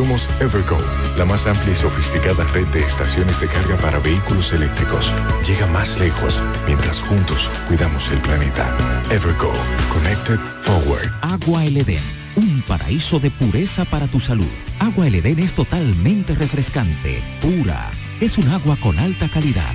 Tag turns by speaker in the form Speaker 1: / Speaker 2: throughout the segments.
Speaker 1: Somos Evergo, la más amplia y sofisticada red de estaciones de carga para vehículos eléctricos. Llega más lejos mientras juntos cuidamos el planeta. Evergo, Connected Forward.
Speaker 2: Agua El un paraíso de pureza para tu salud. Agua El es totalmente refrescante, pura. Es un agua con alta calidad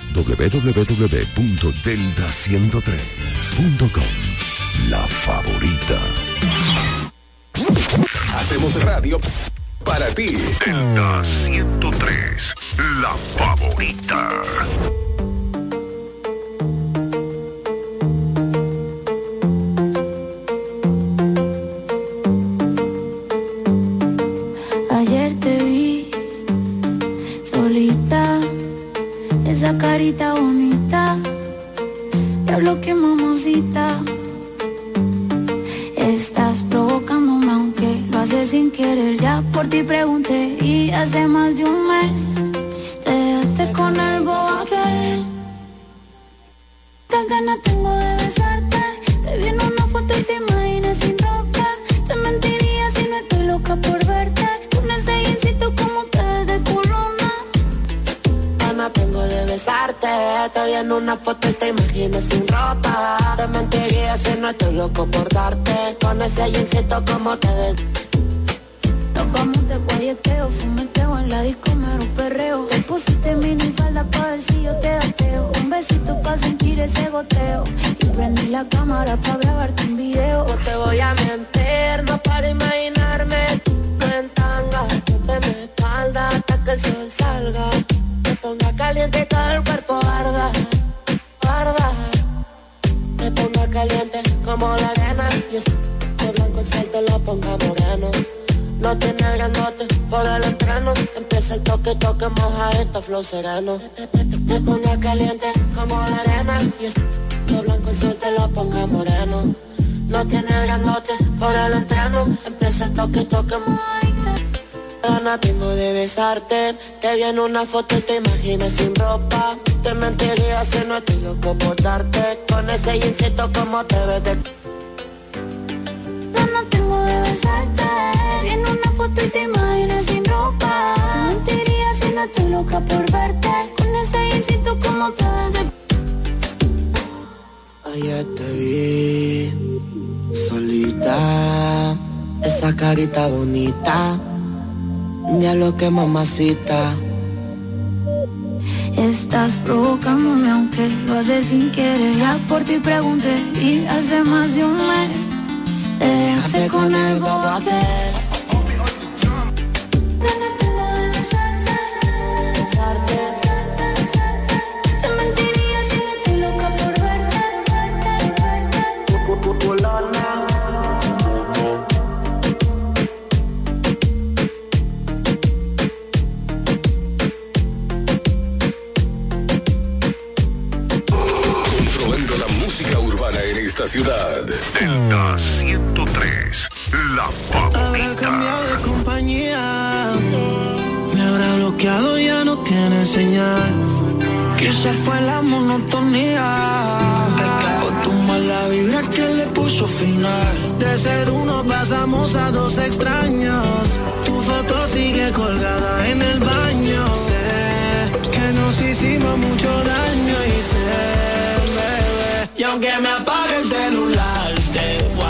Speaker 3: www.delta103.com. La favorita.
Speaker 4: Hacemos radio para ti.
Speaker 3: Delta 103. La favorita.
Speaker 5: Sereno. Te, te, caliente como la arena. Y es de blanco el sol te lo ponga moreno. No tiene grandote por el entreno. Empieza el toque, toque, Gana tengo de besarte Te vi en una foto y te imaginas sin ropa Te mentiría si no estoy loco por darte Con ese jeansito como te ves de
Speaker 6: tengo de besarte. En una foto y. Te estoy loca por verte. Con ese jeansito como te ves de
Speaker 5: Ayer te vi solita, esa carita bonita, ya lo que mamacita.
Speaker 6: Estás provocándome aunque lo haces sin querer. Ya por ti pregunté y hace más de un mes. Te dejaste con el bobo
Speaker 7: esta ciudad.
Speaker 4: Delta 103, la
Speaker 8: Habrá cambiado de compañía. Me habrá bloqueado, ya no tiene señal. Quizá fue la monotonía. O tu mala vibra que le puso final. De ser uno pasamos a dos extraños. Tu foto sigue colgada en el baño. Sé que nos hicimos mucho daño y sé, Y aunque me apague el celular, te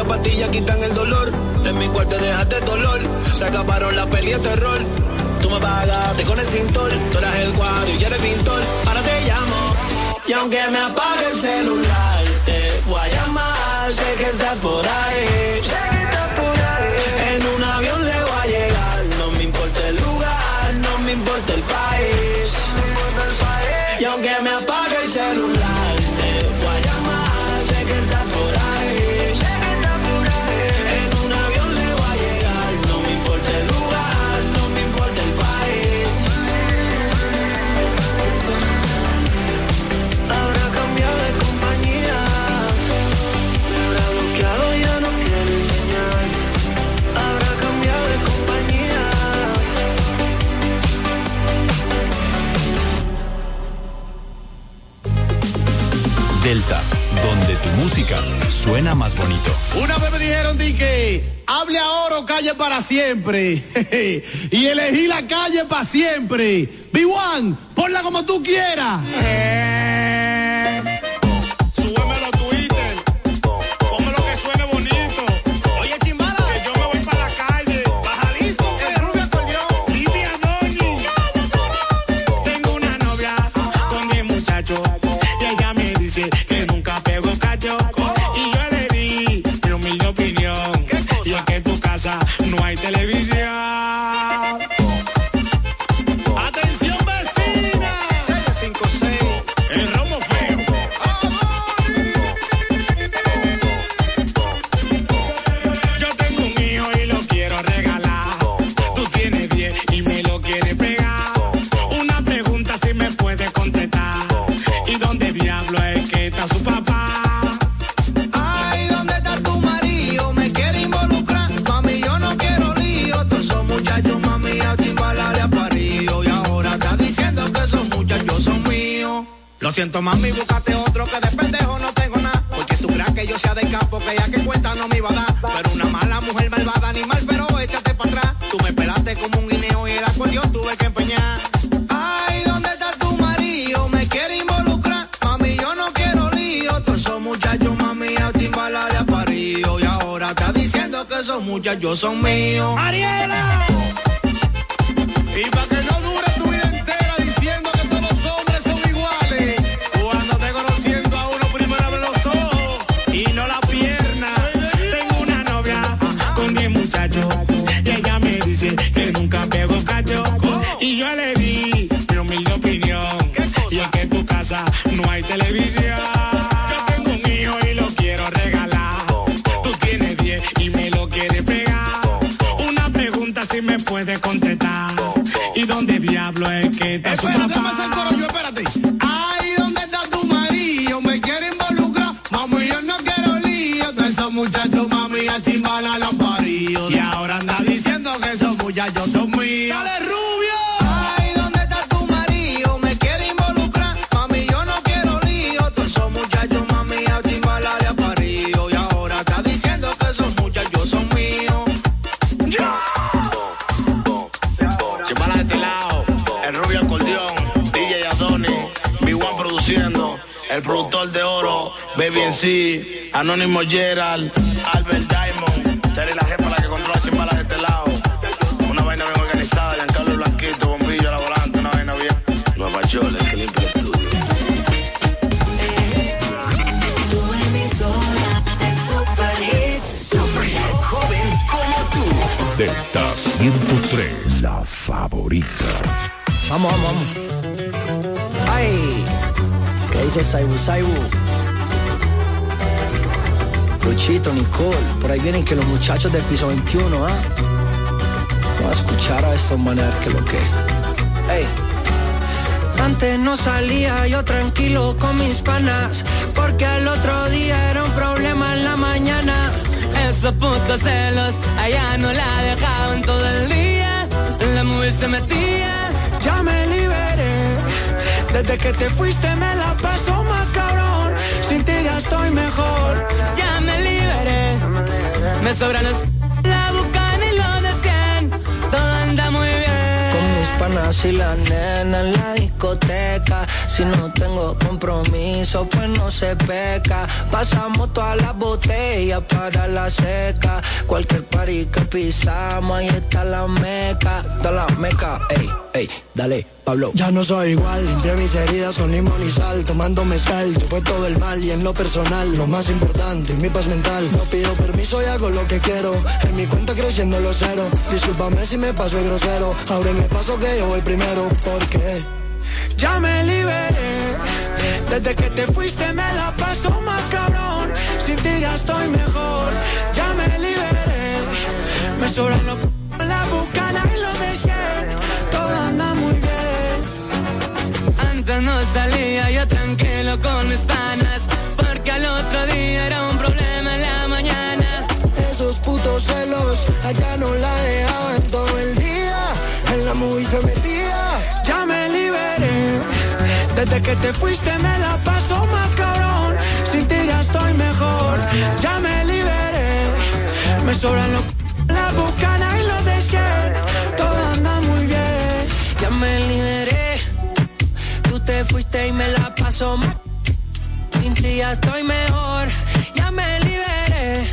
Speaker 8: las pastillas quitan el dolor. En mi cuarto dejaste dolor. Se acabaron la peli de terror. Tú me pagaste con el cintor. Tú eras el cuadro y yo el pintor. Ahora te llamo. Y aunque me apague el celular, te voy a llamar. Sé que estás por ahí. En un avión le voy a llegar. No me importa el lugar, no me importa el país. Y aunque me apague
Speaker 9: Delta, donde tu música suena más bonito.
Speaker 10: Una vez me dijeron di que hable ahora o calle para siempre. y elegí la calle para siempre. B1, ponla como tú quieras.
Speaker 11: Muchachos
Speaker 8: son míos.
Speaker 11: ¡Ariela!
Speaker 10: Y para que no dure tu vida entera diciendo que todos los hombres son iguales.
Speaker 11: Cuando te conociendo a uno primero ven los ojos y no la pierna. Tengo una novia con 10 muchachos y ella me dice que nunca pego cacho. Y yo le di mi humilde opinión. Y es que en tu casa no hay televisión. Yo tengo un hijo y lo quiero regalar. Tú tienes 10 y me
Speaker 12: planeta. Baby en sí, Anónimo Gerald, Albert Diamond, Terry la jefa la que controla sin balas de este lado. Una vaina bien organizada, Giancarlo Blanquito, bombillo a la volante, una vaina bien. Nueva Chole, que limpia el estudio.
Speaker 13: Tu emisora es super hits.
Speaker 3: Joven como tú. Delta 103, la favorita.
Speaker 14: Vamos, vamos, vamos. ¡Ay! ¿Qué dice Saibu Saibu? Luchito, Nicole, por ahí vienen que los muchachos del piso 21, ¿ah? Vamos a escuchar a estos maneras que lo que. ¡Ey!
Speaker 15: Antes no salía yo tranquilo con mis panas, porque al otro día era un problema en la mañana.
Speaker 16: Esos putos celos, allá no la dejaban todo el día. La mujer se metía.
Speaker 15: Ya me liberé, desde que te fuiste me la paso más cabrón. Sin ti ya estoy mejor.
Speaker 16: Me sobran los la bucana y lo de 100. Todo anda muy bien.
Speaker 15: Con mis panas y la nena en la discoteca. Si no tengo compromiso, pues no se peca. Pasamos todas las botellas para la seca. Cualquier party que pisamos, ahí está la meca. Da la meca, ey, ey, dale, Pablo.
Speaker 17: Ya no soy igual, limpié mis heridas son limón y sal, tomando mezcal, se fue todo el mal y en lo personal, lo más importante, mi paz mental. No pido permiso y hago lo que quiero, en mi cuenta creciendo los cero. Discúlpame si me paso el grosero, ábreme paso que yo voy primero, porque
Speaker 15: Ya me liberé, desde que te fuiste me la paso más cabrón. Sin ti ya estoy mejor, ya me liberé. Me sobran los la bucana y lo de 100. Todo anda muy bien.
Speaker 16: Antes no salía yo tranquilo con mis panas. Porque al otro día era un problema en la mañana.
Speaker 17: esos putos celos allá no la dejaban todo el día, en la movie se metía.
Speaker 15: Desde que te fuiste me la paso más cabrón. Sin ti ya estoy mejor, ya me liberé. Me sobran los c- la bucana y los de 100. Todo anda muy bien. Ya me liberé, tú te fuiste y me la paso mal. Sin ti ya estoy mejor, ya me liberé.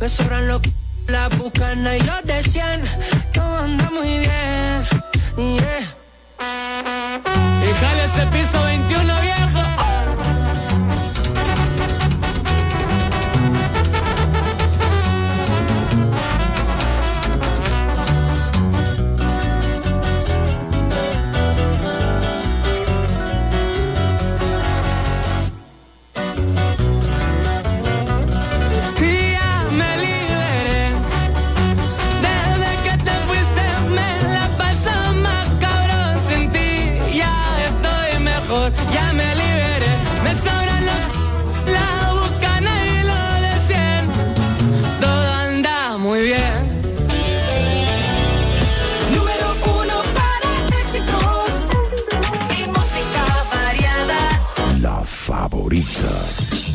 Speaker 15: Me sobran los c- la bucana y los de 100. Todo anda muy bien. Yeah.
Speaker 16: Y jale ese piso 21 viejo.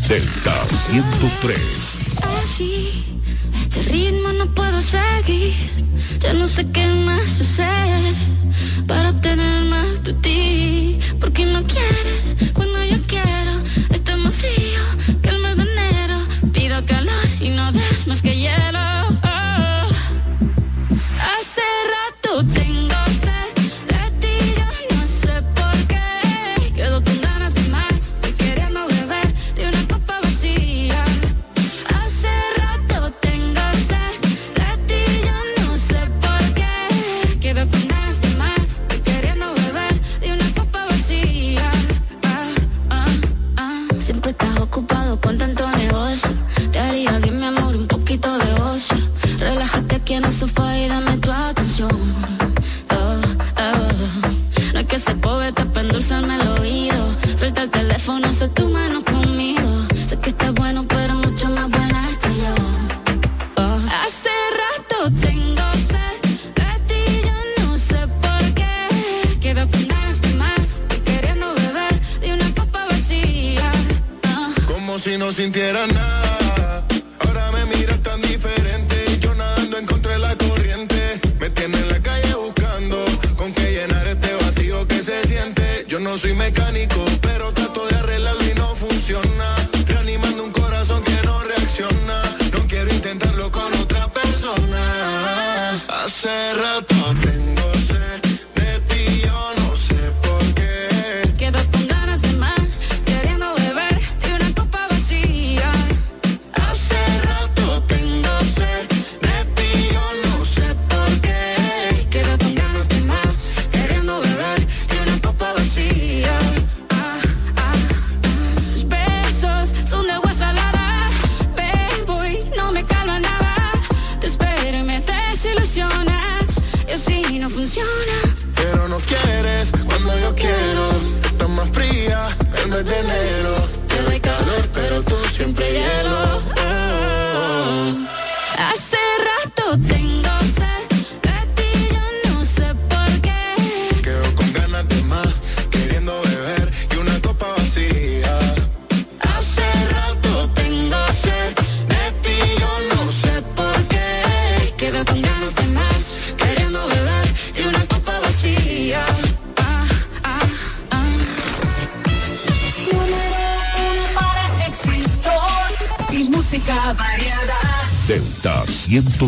Speaker 3: Delta 103.
Speaker 18: Así, este ritmo no puedo seguir. Ya no sé qué más hacer para obtener más de ti. Porque no quieres cuando yo quiero. Está más frío que el mes de enero. Pido calor y no des más
Speaker 19: que
Speaker 20: hielo.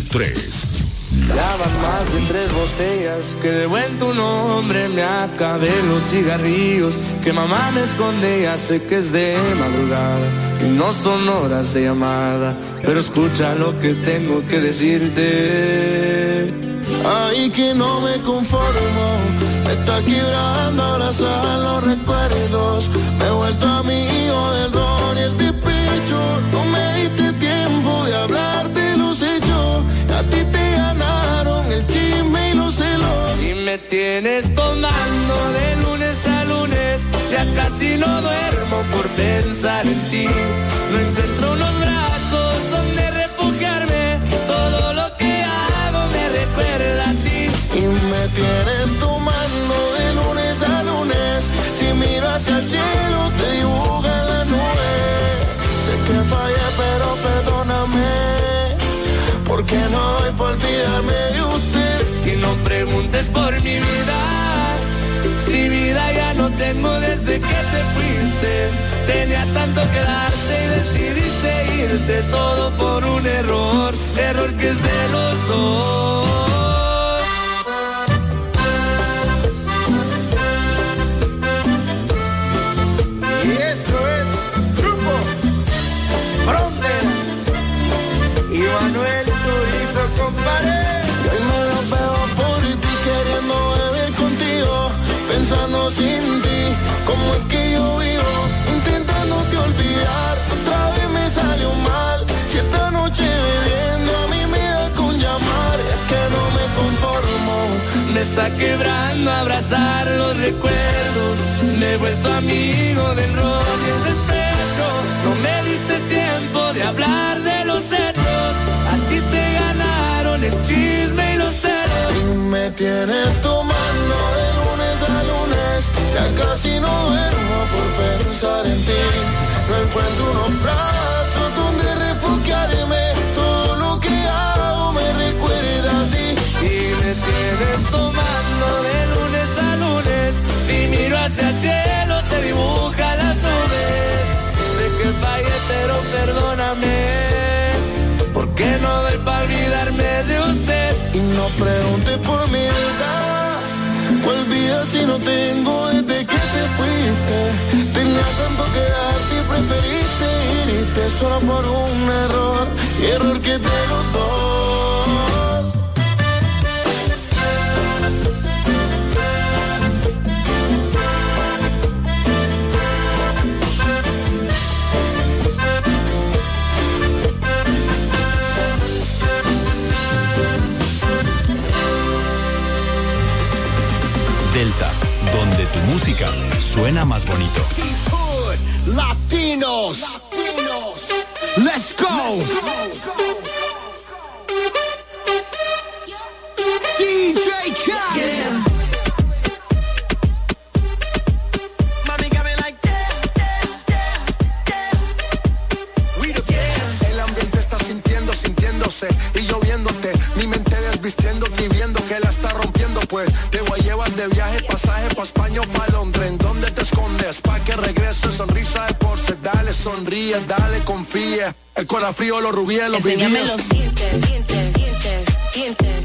Speaker 3: 103.
Speaker 16: Ya van más de tres botellas que de buen tu nombre me acabé los cigarrillos que mamá me esconde ya sé que es de madrugada y no son horas de llamada pero escucha lo que tengo que decirte
Speaker 20: Ay, que no me conformo, me está quebrando abrazar los recuerdos. Me he vuelto amigo del ron me
Speaker 16: tienes tomando de lunes a lunes ya casi no duermo por pensar en ti no encuentro unos brazos donde refugiarme todo lo que hago me recuerda a ti
Speaker 20: Y me tienes tomando de lunes a lunes. Si miro hacia el cielo, te dibuja la nube. Sé que fallé, pero perdóname. Porque no doy por olvidarme de usted.
Speaker 16: Y no preguntes por mi vida. Si vida ya no tengo desde que te fuiste tenía tanto que darte y decidiste irte. Todo por un error error que es de los dos
Speaker 20: como es que yo vivo, intentándote olvidar. Otra vez me salió mal, si esta noche bebiendo a mí me da con llamar, es que no me conformo.
Speaker 16: Me está quebrando abrazar los recuerdos. Me he vuelto amigo del rock y el despecho. No me diste tiempo de hablar de los hechos. A ti te ganaron el chisme
Speaker 20: me tienes tomando de lunes a lunes. Ya casi no duermo por pensar en ti. No encuentro unos brazos donde refugiarme. Todo lo que hago me recuerda a ti.
Speaker 16: Y me tienes tomando de lunes a lunes. Si miro hacia el cielo, te dibuja las nubes. Sé que fallé, pero perdóname. Porque no doy para olvidarme de usted.
Speaker 20: Y no preguntes por mi edad. ¿Cuál vida si no tengo desde que te fuiste? Tenía tanto que darte y preferiste irte solo por un error. Error que los
Speaker 9: tu música suena más bonito.
Speaker 21: Latinos. Let's go. DJ Khaled.
Speaker 22: Like
Speaker 23: El ambiente está sintiendo, sintiéndose y lloviéndote. Mi mente desvistiéndote y viendo que la está rompiendo. Pues te voy a llevar de viaje, pasaje pa' España o pa' Londres. ¿En dónde te escondes? Pa' que regrese, sonrisa de porce. Dale, sonríe, dale, confía. El corazón frío, los rubíes, los vivíes.
Speaker 24: los dientes, dientes, dientes, dientes.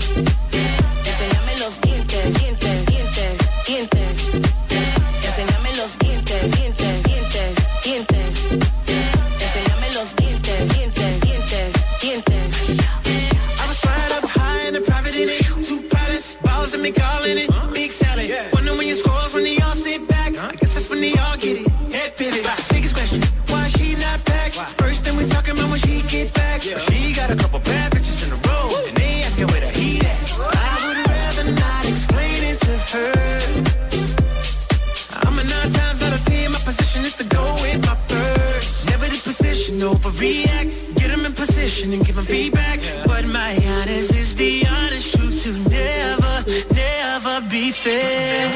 Speaker 24: hacer.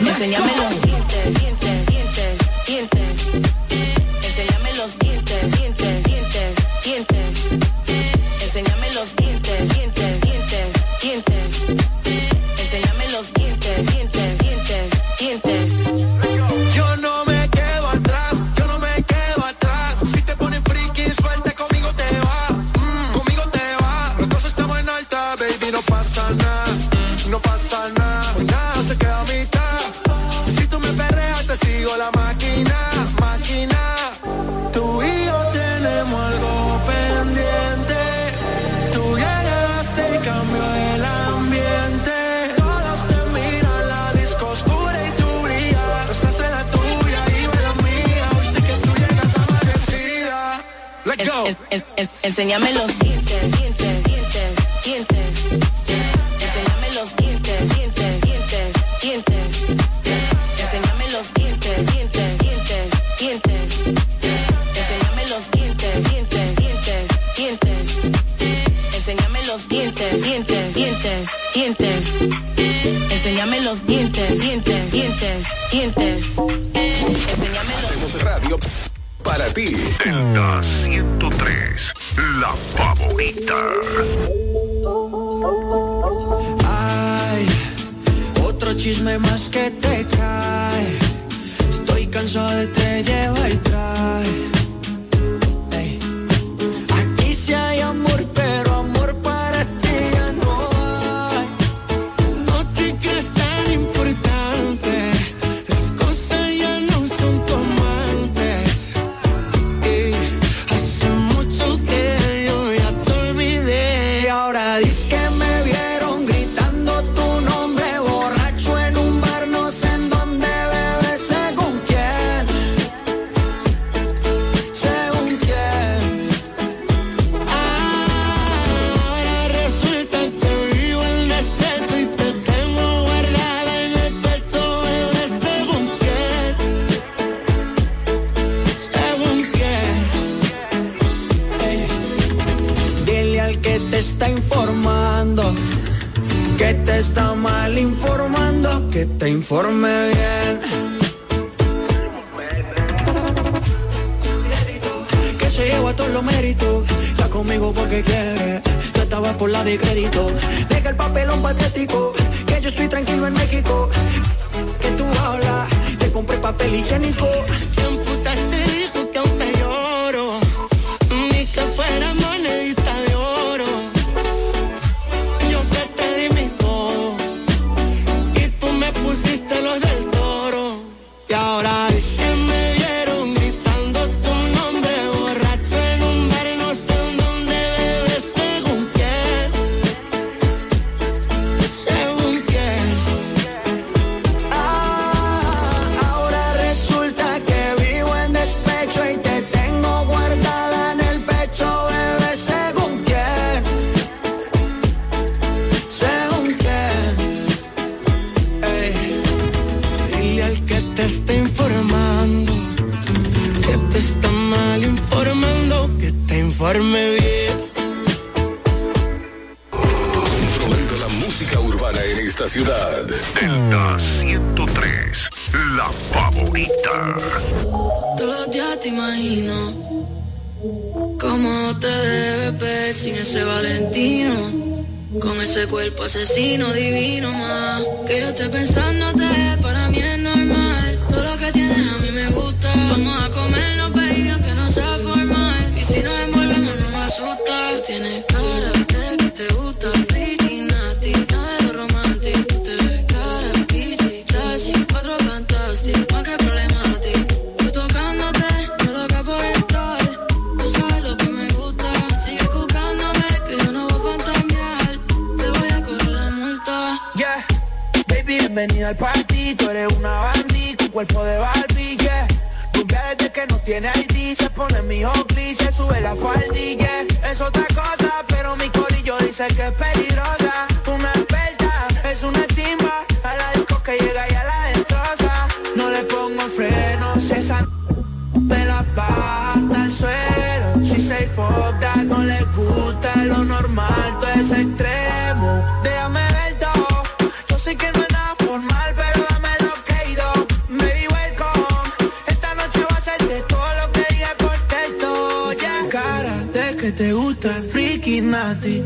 Speaker 24: Enséñame los dientes.
Speaker 22: Go.
Speaker 24: Enséñame los dientes, dientes, dientes, dientes. Enséñame los dientes, dientes, dientes, dientes. Enséñame los dientes, dientes, dientes, dientes. Enséñame los dientes, dientes, dientes, dientes. Enséñame los dientes, dientes, dientes, dientes. Enséñame los dientes, dientes, dientes, dientes. Enséñame los dientes
Speaker 25: para ti.
Speaker 4: Delta 103, la favorita.
Speaker 26: Ay, otro chisme más que te cae. Estoy cansado de te llevar y trae conmigo porque quiere. Yo estaba por la de crédito. Deja el papelón patético, que yo estoy tranquilo en México. Que tú hablas, te compré papel higiénico
Speaker 27: asesino divino. sé que es
Speaker 26: peligrosa, una experta, es una timba, a la disco que llega y a la destroza. No le pongo frenos, esa me la baja hasta el suelo. Si se
Speaker 28: hipota, no le gusta lo normal, todo es extremo. Déjame ver todo, yo sé que no es nada formal, pero dame lo que he ido. Baby, welcome, esta noche va a ser de todo lo que diga por texto. Ya, cara de que te gusta, freaky, nasty.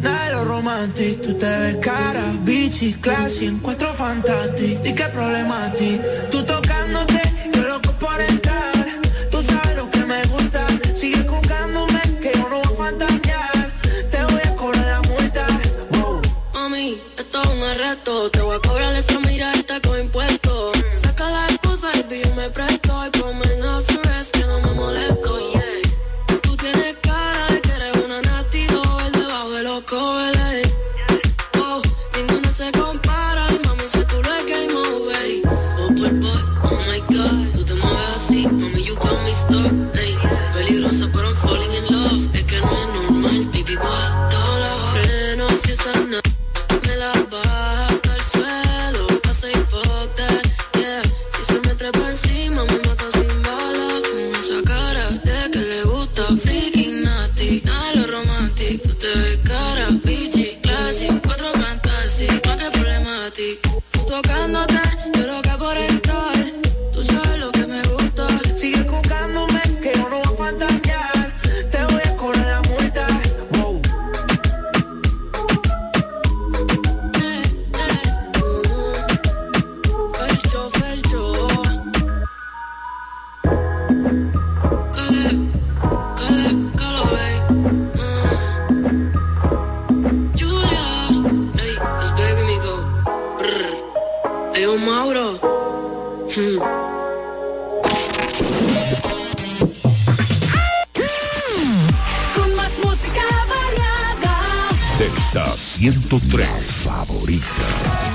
Speaker 28: Tú te ves cara, bichi, classy, encuentro fantástico. ¿Y qué problema a ti? Tú tocándote, yo loco por entrar. Tú sabes lo que me gusta. Sigue jugándome, que yo no voy a fantasear. Te voy a cobrar la multa. Wow.
Speaker 24: Mami, esto es un arresto. Te voy a cobrar esa Mauro. Hmm.
Speaker 5: Delta 103, favorita.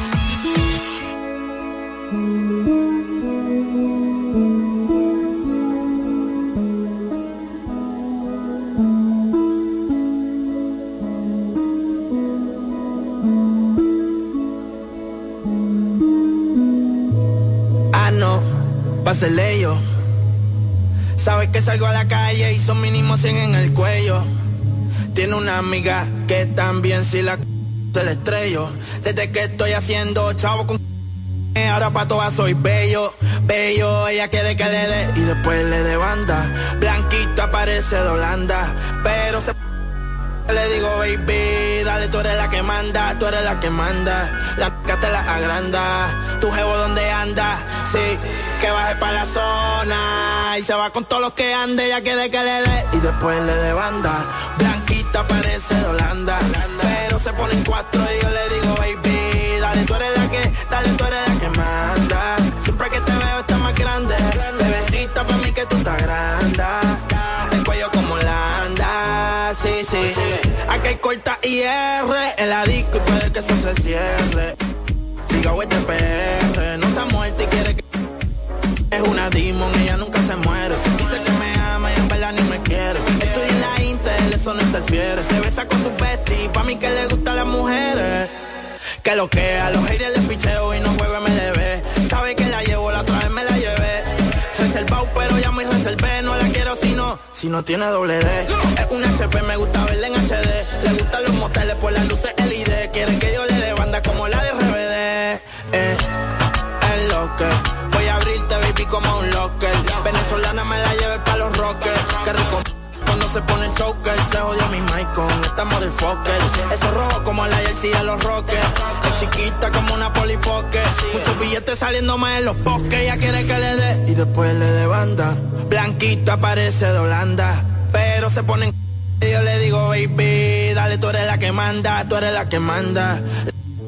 Speaker 28: Salgo a la calle y son mínimo 100 en el cuello. Tiene una amiga que también si la se le estrello. Desde que estoy haciendo chavo con ahora pa' todas soy bello, bello, ella quiere que le dé y después le dé banda. Blanquita parece de Holanda, pero se le digo, baby, dale, tú eres la que manda, tú eres la que manda. La que te la agranda. Tu jevo donde anda, sí, que baje para la zona. Y se va con todos los que ande, ella quiere que le dé. Y después le dé banda. Blanquita parece de Holanda. Pero se pone en cuatro y yo le digo, baby, dale, tú eres la que, dale, tú eres la que manda. Siempre que te veo está más grande. Bebecita, para mí que tú estás grande. El cuello como Holanda, sí, sí. Aquí hay corta IR en la disco y puede que eso se cierre. Diga, este PR, Se besa con su bestie, pa' mí que le gustan las mujeres. Que lo que a los haters les picheo y no juego MLB. Sabe que la llevo, la otra vez me la llevé. Reservado, pero ya me reservé. No la quiero si no, si no tiene doble D. Es un HP, me gusta verla en HD. Le gustan los moteles por las luces LED. Quiere que yo le dé banda como la de RBD. Eh, es lo que voy a abrirte, baby, como un locker. Venezolana me la se pone el choker, se jodió mi mic con esta motherfucker. Eso rojo como la jersey de los rockers. Es chiquita como una polipoque. Muchos billetes saliendo más en los bosques. Ella quiere que le dé y después le dé banda. Blanquita parece de Holanda. Pero se pone en y yo le digo, baby, dale, tú eres la que manda, tú eres la que manda.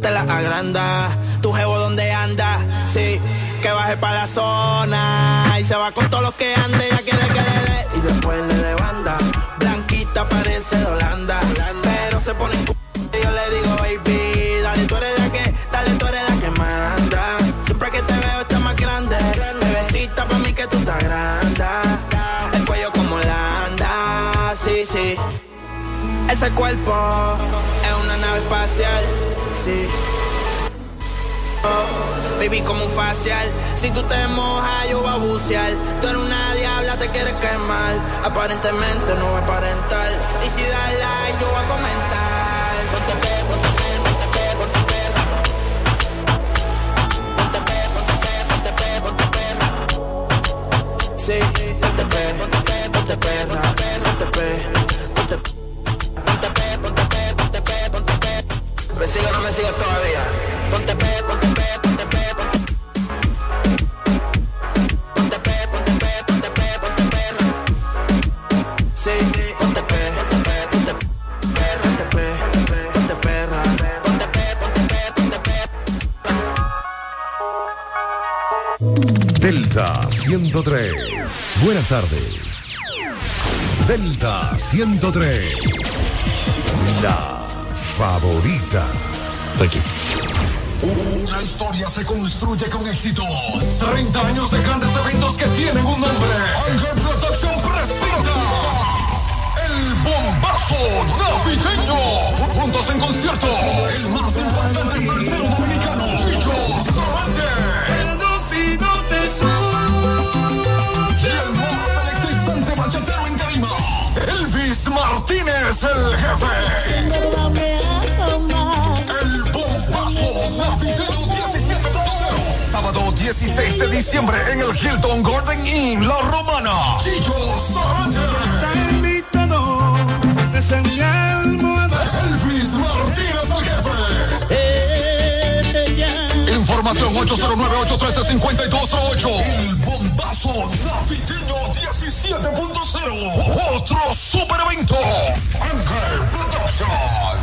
Speaker 28: Te la agranda, tu jevo donde anda, sí, que baje para la zona. Y se va con todos los que ande, ella quiere que le dé. Y después le dé de Holanda. Pero se pone y yo le digo, baby, dale, tú eres la que, dale, tú eres la que manda. Siempre que te veo está más grande. Bebecita, para mí que tú estás grande. El cuello como Holanda, sí, sí. Ese cuerpo es una nave espacial, sí. Oh, baby, como un facial. Si tú te mojas, yo voy a bucear. Tú eres una diabla, te quieres quemar. Aparentemente no va a aparentar. Y si das like, yo voy a comentar. Sí, ponte pe, ponte perra, ponte pe, ponte ponte pe, ponte pe, ponte pe, ponte pe. ¿Me sigue no me sigue todavía? Ponte pe, ponte pe, ponte pe, ponte Ponte pe, ponte pe, ponte pe, ponte perra. Sí, ponte pe, ponte pe, ponte perra, ponte pe, ponte perra, ponte pe, ponte pe, ponte pe.
Speaker 29: Delta 103. Buenas tardes. Delta 103. La favorita.
Speaker 30: Una historia se construye con éxito. 30 años de grandes eventos que tienen un nombre. Ángel Production presenta El Bombazo Navideño. Juntos en concierto. El más importante salsero dominicano. Chicho Sarante.
Speaker 31: si no te
Speaker 30: Y el más electrizante bachatero en tarima. Elvis Martínez, el jefe. Sábado 16 de diciembre en el Hilton Garden Inn, La Romana. Chicho Sarante.
Speaker 31: invitado de
Speaker 30: Elvis Martínez, el jefe. Información 809-813-5208. El bombazo navideño 17.0. Otro super evento. Ángel Productions.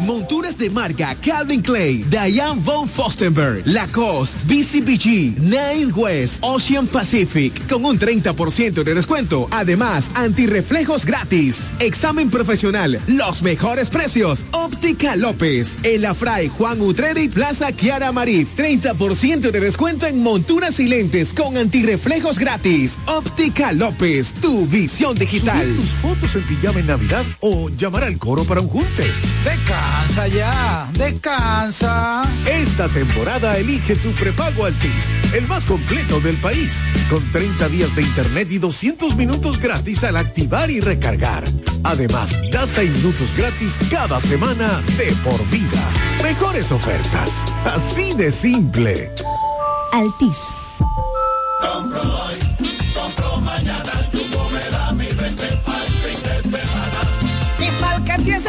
Speaker 32: Monturas de marca Calvin Clay, Diane von Fostenberg, Lacoste, BCBG, Nine West, Ocean Pacific, con un 30% de descuento. Además, antirreflejos gratis. Examen profesional, los mejores precios. Óptica López, El Afray, Juan Utreri, Plaza Kiara Marif. 30% de descuento en monturas y lentes con antirreflejos gratis. Óptica López, tu visión digital.
Speaker 29: Tus fotos en pijama en Navidad o llamar al coro para un junte.
Speaker 33: Descansa ya, descansa.
Speaker 29: Esta temporada elige tu prepago Altis, el más completo del país, con 30 días de internet y 200 minutos gratis al activar y recargar. Además, data y minutos gratis cada semana de por vida. Mejores ofertas, así de simple.
Speaker 34: Altis.
Speaker 31: Compro hoy, compro mañana, Jumbo me da mi 20 al fin de semana.
Speaker 33: Y mal que piense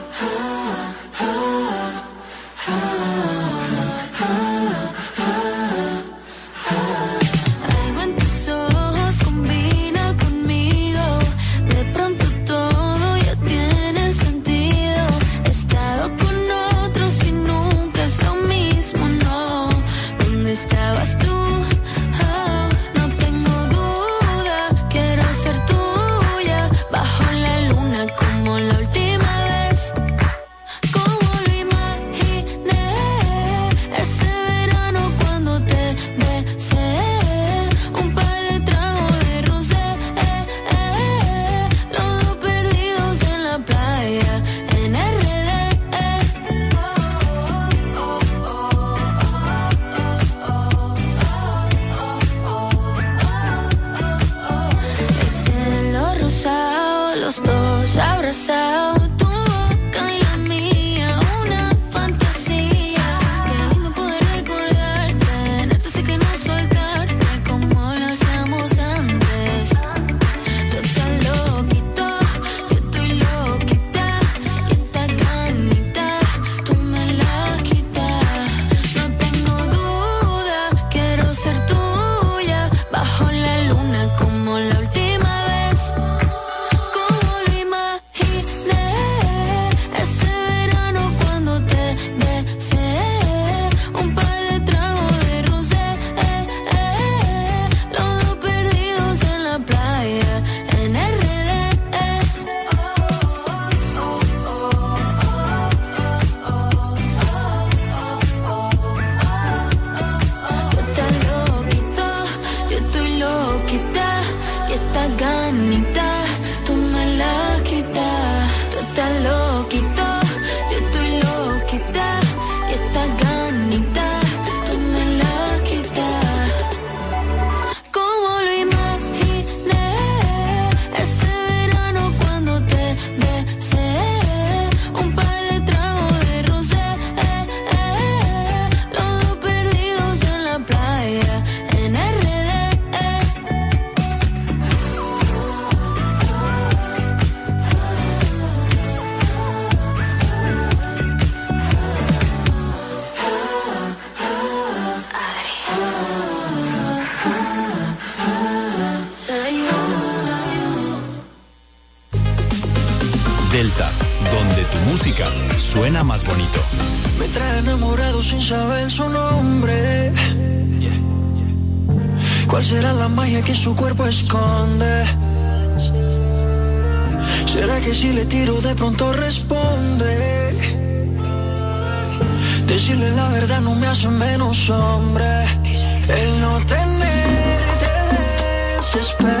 Speaker 15: Verdad no me hace menos hombre. El no tener te desespera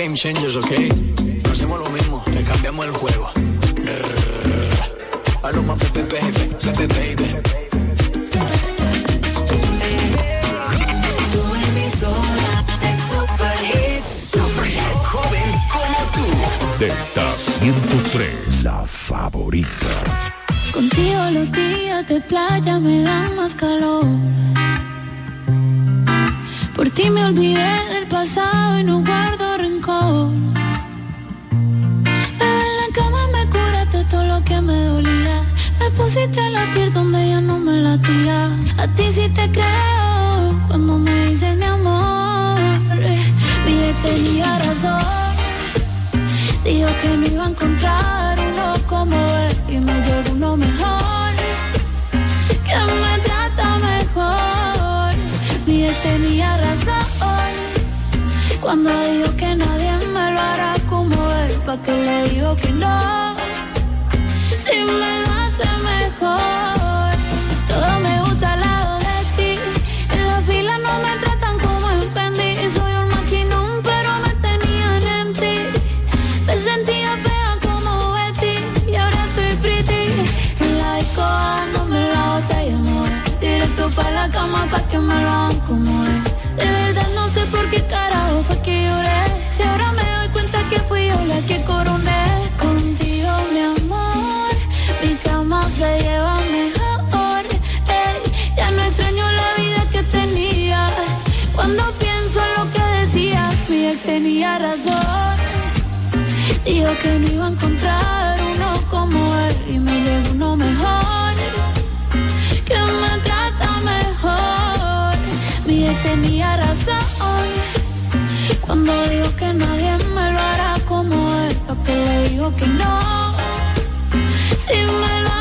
Speaker 15: game changers, ok. No hacemos lo mismo, te cambiamos el juego. Baby, baby, baby, baby.
Speaker 35: Emisora de super hits. Super hits.
Speaker 3: Joven como tú. Delta 103, la favorita.
Speaker 6: Contigo los días de playa me dan más calor. Que no iba a encontrar uno como él y me llegó uno mejor, que me trata mejor. Mi ex tenía razón cuando dijo que nadie me lo hará como él, pa' que le digo que no, si me lo hace mejor. Para la cama pa' que me lo hagan como es. De verdad no sé por qué carajo fue que lloré. Si ahora me doy cuenta que fui yo la que coroné. Contigo, mi amor, mi cama se lleva mejor. Ey, ya no extraño la vida que tenía. Cuando pienso en lo que decía, mi ex tenía razón. Dijo que no iba a encontrar tenía razón cuando dijo que nadie me lo hará como él, porque le digo que no, si me lo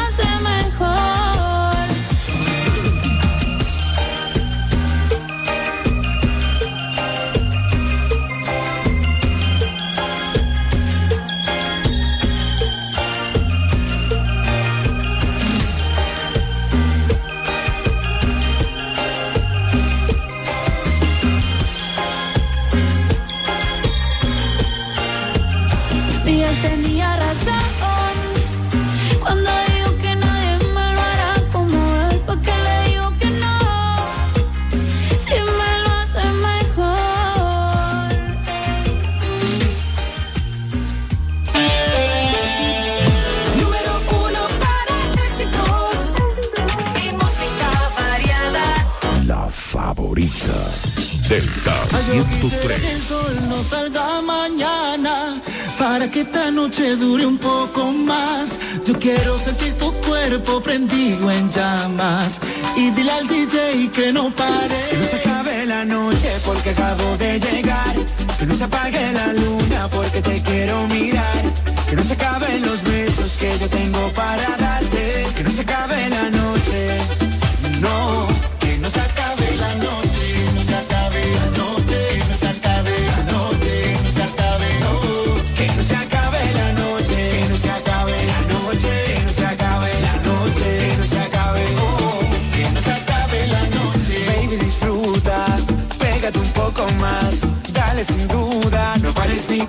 Speaker 3: 103.
Speaker 26: Que el sol no salga mañana para que esta noche dure un poco más. Yo quiero sentir tu cuerpo prendido en llamas y dile al DJ que no pare.
Speaker 8: Que no se acabe la noche porque acabo de llegar. Que no se apague la luna porque te quiero mirar. Que no se acaben los besos que yo tengo para darte. Que no se acabe la noche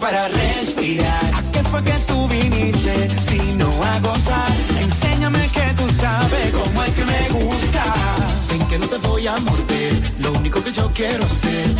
Speaker 8: para respirar. ¿A qué fue que tú viniste? Si no a gozar, enséñame que tú sabes cómo es que me gusta.
Speaker 26: Ven que no te voy a morder, lo único que yo quiero
Speaker 36: ser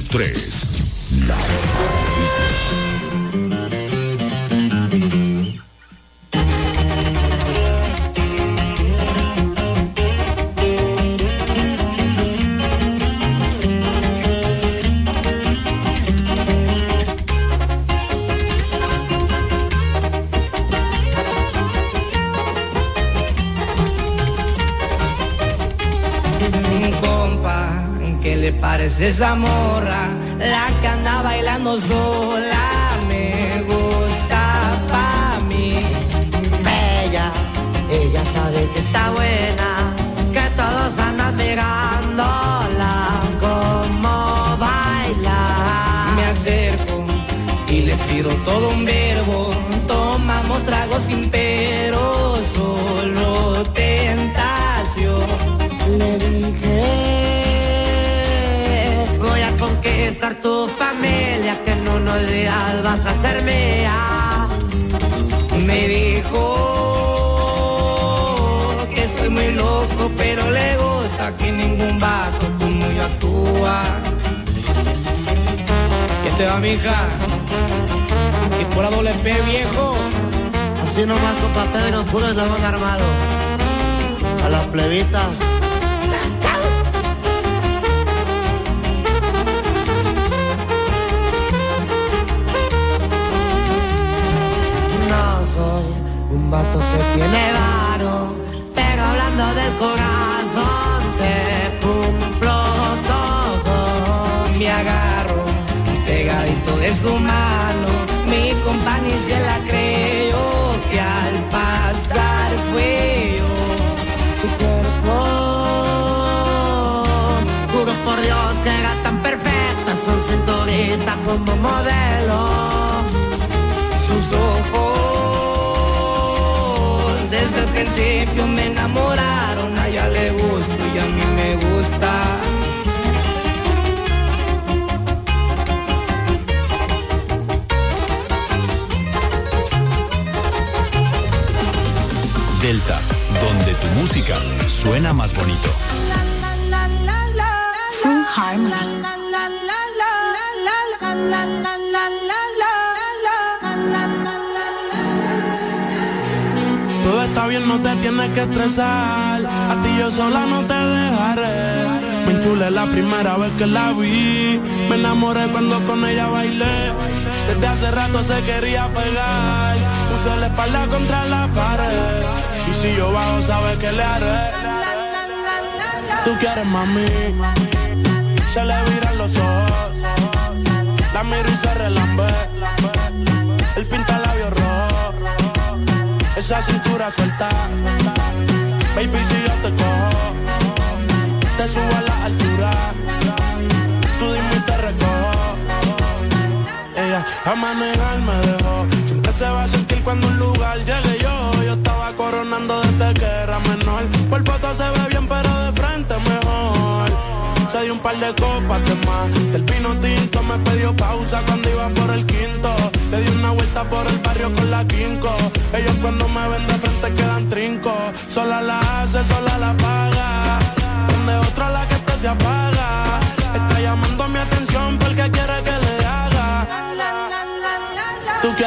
Speaker 36: 1.3 todo un verbo. Tomamos tragos sin pero, solo tentación.
Speaker 5: Le dije, voy a conquistar tu familia, que no unos días vas a ser mía.
Speaker 36: Me dijo que estoy muy loco, pero le gusta que ningún vato como yo actúa. Y este va mi hija. Pura doble P, viejo.
Speaker 5: Así nomás con papel en oscuro estaban armados. A las plebitas. No soy un vato que tiene varo, pero hablando del corazón te cumplo todo.
Speaker 36: Me agarro pegadito de su mano compañía se la creyó que al pasar fue yo. Su cuerpo,
Speaker 5: Juro por Dios que era tan perfecta, son cinturita como modelo.
Speaker 36: sus ojos, desde el principio me enamoraron, a ella le gusto y a mí me gusta.
Speaker 9: Tu música suena más bonito.
Speaker 37: Full Harmony.
Speaker 38: Todo está bien, no te tienes que estresar. A ti yo sola no te dejaré. Me enchulé la primera vez que la vi. Me enamoré cuando con ella bailé. Desde hace rato se quería pegar. Puso la espalda contra la pared. Y si yo bajo, sabes que le haré. Tú quieres mami. Se le viran los ojos. La miro y se relambe. El pinta labios rojo. Esa cintura suelta. Baby, si yo te cojo, te subo a la altura. Tú dime y te recojo. Ella a manejar me dejó. Se va a sentir cuando un lugar llegue yo. Yo estaba coronando desde que era menor. Por foto se ve bien, pero de frente mejor. Se dio un par de copas de más. Del vino tinto me pidió pausa cuando iba por el quinto. Le di una vuelta por el barrio con la quinco. Ellos cuando me ven de frente quedan trinco. Sola la hace, sola la paga. Prende otra la que esto se apaga. Está llamando mi atención porque quiere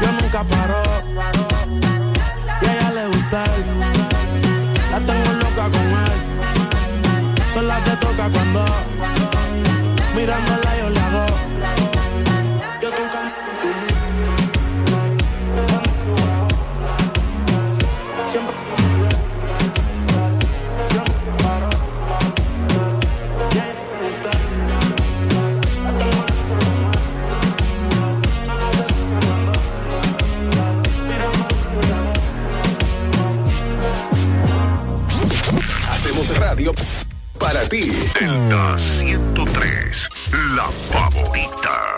Speaker 38: Yo nunca paro. Y a ella le gusta. La tengo loca con él. Sola se toca cuando mirándola
Speaker 39: para ti.
Speaker 4: Delta 103, la favorita.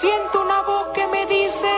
Speaker 36: Siento una voz que me dice.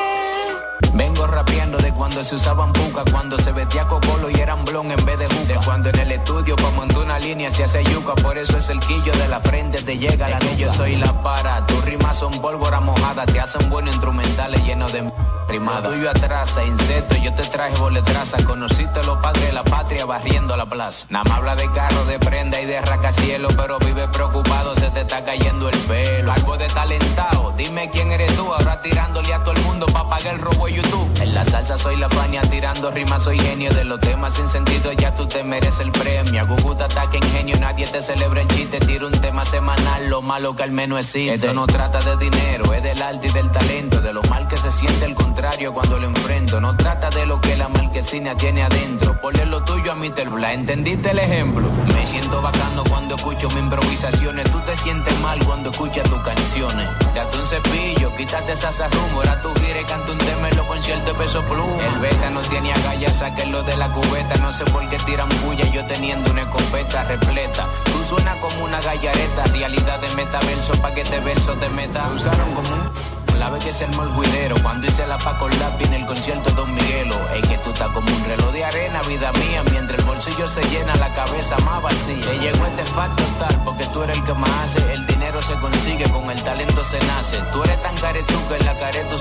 Speaker 40: Vengo rapeando de cuando se usaban buca, cuando se vestía cocolo y eran blon en vez de juca. De cuando en el estudio montar una línea se hace yuca, por eso es el quillo de la frente te llega la que yo soy la para. Tus rimas son pólvora mojada, te hacen buenos instrumentales llenos de rimada. Tuyo atrasa, insecto, yo te traje boletraza. Conociste a los padres de la patria barriendo la plaza. Nada más habla de carro, de prenda y de racacielo, pero vive preocupado, se te está cayendo el pelo. Algo de talentado, dime quién eres tú, ahora tirándole a todo el mundo pa' pagar el robo de YouTube. En la salsa soy la paña, tirando rimas soy genio de los temas sin sentido, ya tú te mereces el premio. A Guguta ataque ingenio, nadie te celebra el chiste, tiro un tema semanal, lo malo que al menos existe. Esto no trata de dinero, es del arte y del talento, de lo mal que se siente el contrario cuando lo enfrento. No trata de lo que la marquesina tiene adentro. Ponle lo tuyo a mi Bla, ¿entendiste el ejemplo? Me siento bacano cuando escucho mis improvisaciones. Tú te sientes mal cuando escuchas tus canciones. Date un cepillo, quítate esas arrumas. Ahora tú gira y canta un tema en los conciertos peso pluma. El beta no tiene agallas, sáquenlo de la cubeta. No sé por qué tiran bulla, yo teniendo una escopeta repleta. Tú suenas como una gallareta, realidad de metaverso pa' que te verso te meta. Usaron como. La vez que se armó el guidero, cuando hice la Paco Lapi en el concierto de Don Miguelo. Es que tú estás como un reloj de arena, vida mía. Mientras el bolsillo se llena, la cabeza más vacía. Te llegó este facto tal, porque tú eres el que más hace. El dinero se consigue, con el talento se nace. Tú eres tan caretú que en la caret tú.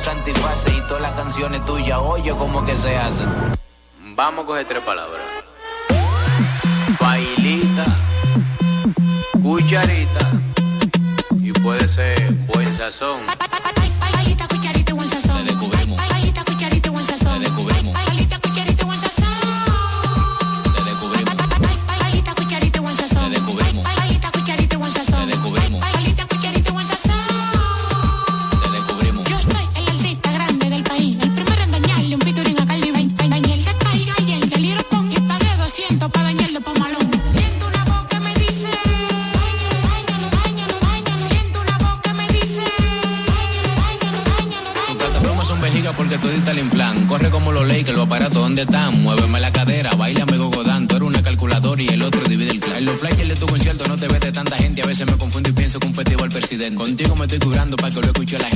Speaker 40: Y todas las canciones tuyas, oye, como que se hacen. Vamos a coger tres palabras. Bailita, cucharita y puede ser buen sazón. Contigo me estoy curando para que lo escuche la gente.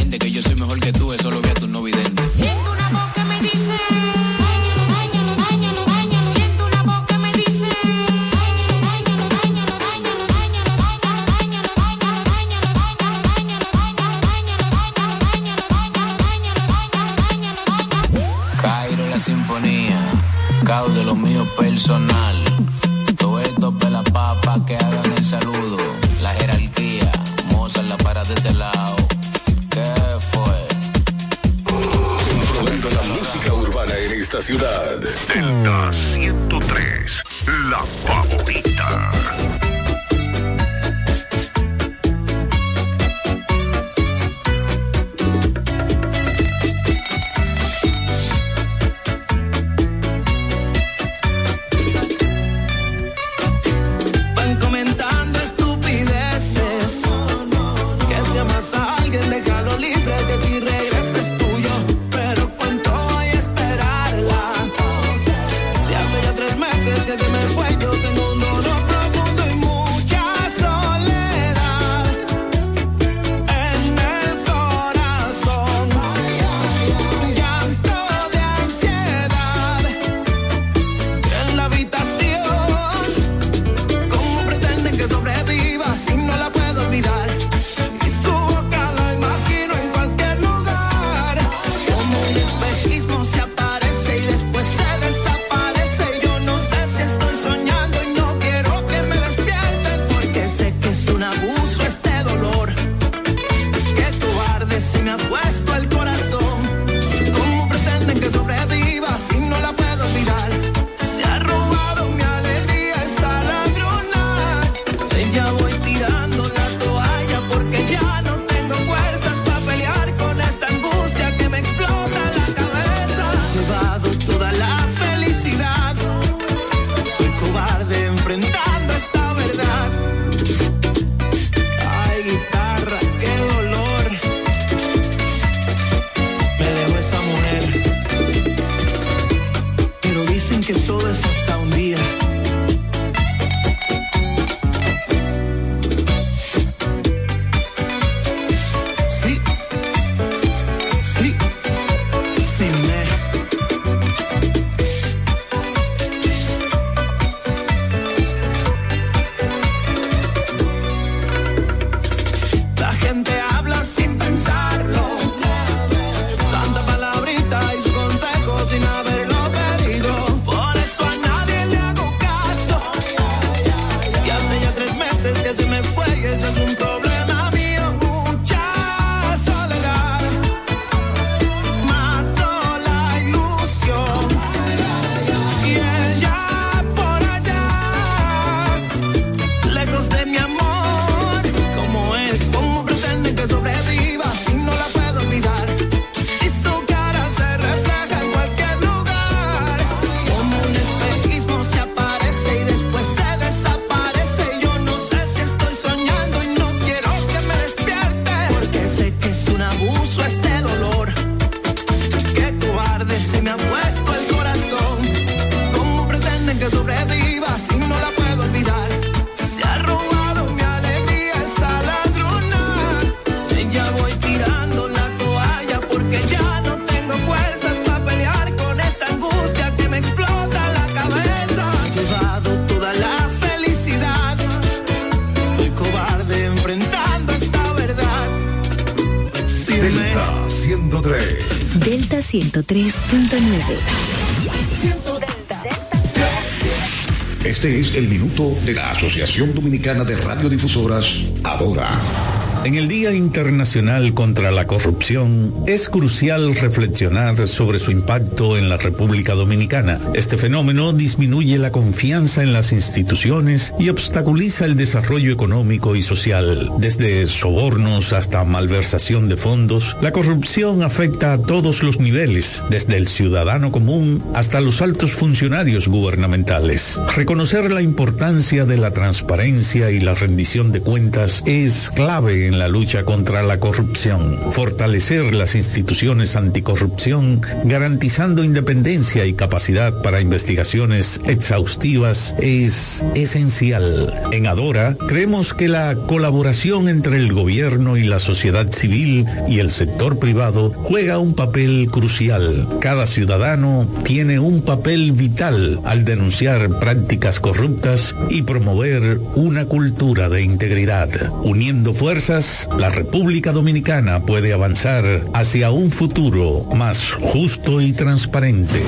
Speaker 41: 103.9.
Speaker 3: Este es el minuto de la Asociación Dominicana de Radiodifusoras, Adora.
Speaker 9: En el Día Internacional contra la Corrupción es crucial reflexionar sobre su impacto en la República Dominicana. Este fenómeno disminuye la confianza en las instituciones y obstaculiza el desarrollo económico y social. Desde sobornos hasta malversación de fondos, la corrupción afecta a todos los niveles, desde el ciudadano común hasta los altos funcionarios gubernamentales. Reconocer la importancia de la transparencia y la rendición de cuentas es clave en la lucha contra la corrupción, fortalecer las instituciones anticorrupción, garantizando independencia y capacidad para investigaciones exhaustivas es esencial. En Adora creemos que la colaboración entre el gobierno y la sociedad civil y el sector privado juega un papel crucial. Cada ciudadano tiene un papel vital al denunciar prácticas corruptas y promover una cultura de integridad, uniendo fuerzas la República Dominicana puede avanzar hacia un futuro más justo y transparente.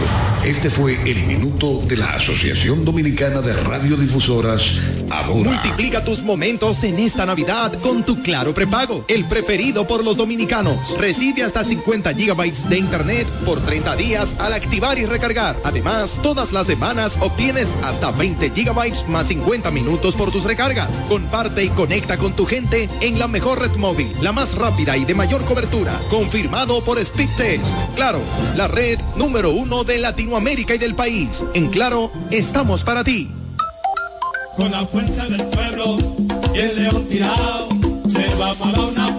Speaker 3: Este fue el minuto de la Asociación Dominicana de Radiodifusoras, Adora.
Speaker 42: Multiplica tus momentos en esta Navidad con tu Claro prepago, el preferido por los dominicanos. Recibe hasta 50 gigabytes de internet por 30 días al activar y recargar. Además, todas las semanas obtienes hasta 20 gigabytes más 50 minutos por tus recargas. Comparte y conecta con tu gente en la mejor red móvil, la más rápida y de mayor cobertura, confirmado por Speedtest. Claro, la red número uno de Latinoamérica y del país. En Claro, estamos para ti.
Speaker 43: Con la fuerza del pueblo y el león tirado, le vamos a una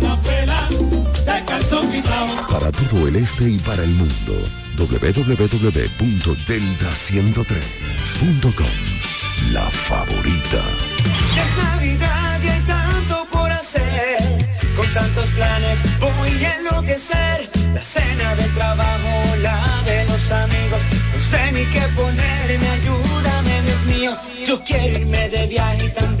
Speaker 3: Para todo el este y para el mundo, www.delta103.com. La favorita.
Speaker 28: Es Navidad y hay tanto por hacer. Con tantos planes voy a enloquecer. La cena del trabajo, la de los amigos. No sé ni qué ponerme, ayúdame, Dios mío. Yo quiero irme de viaje también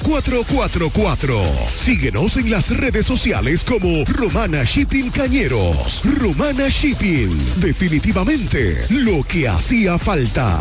Speaker 29: 4444. Síguenos en las redes sociales como Romana Shipping Cañeros. Romana Shipping. Definitivamente lo que hacía falta.